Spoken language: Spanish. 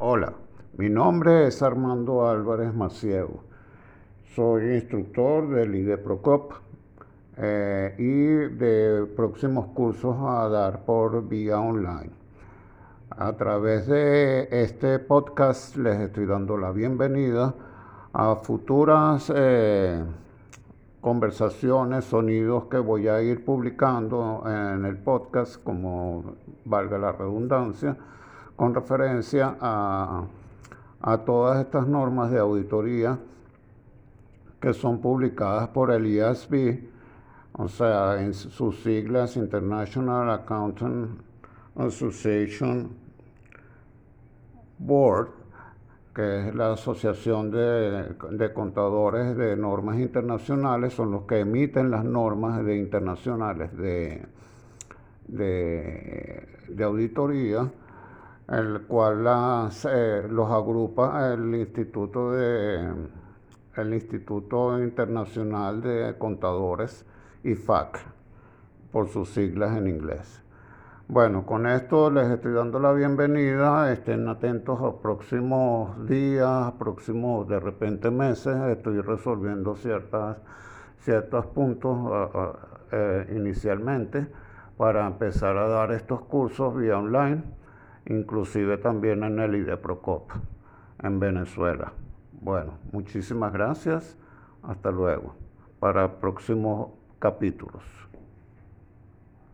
Hola, mi nombre es Armando Álvarez Maciego. Soy instructor del IDEPROCOP eh, y de próximos cursos a dar por vía online. A través de este podcast les estoy dando la bienvenida a futuras eh, conversaciones, sonidos que voy a ir publicando en el podcast, como valga la redundancia, con referencia a, a todas estas normas de auditoría que son publicadas por el IASB, o sea, en sus siglas International Accountant Association Board, que es la Asociación de, Contadores de Normas Internacionales, son los que emiten las normas de internacionales de, de, auditoría, el cual las, eh, los agrupa el Instituto, de, el Instituto Internacional de Contadores, IFAC, por sus siglas en inglés. Bueno, con esto les estoy dando la bienvenida. Estén atentos a próximos días, próximos de repente meses. Estoy resolviendo ciertas, ciertos puntos eh, inicialmente para empezar a dar estos cursos vía online, inclusive también en el IDEPROCOP en Venezuela. Bueno, muchísimas gracias. Hasta luego. Para próximos capítulos.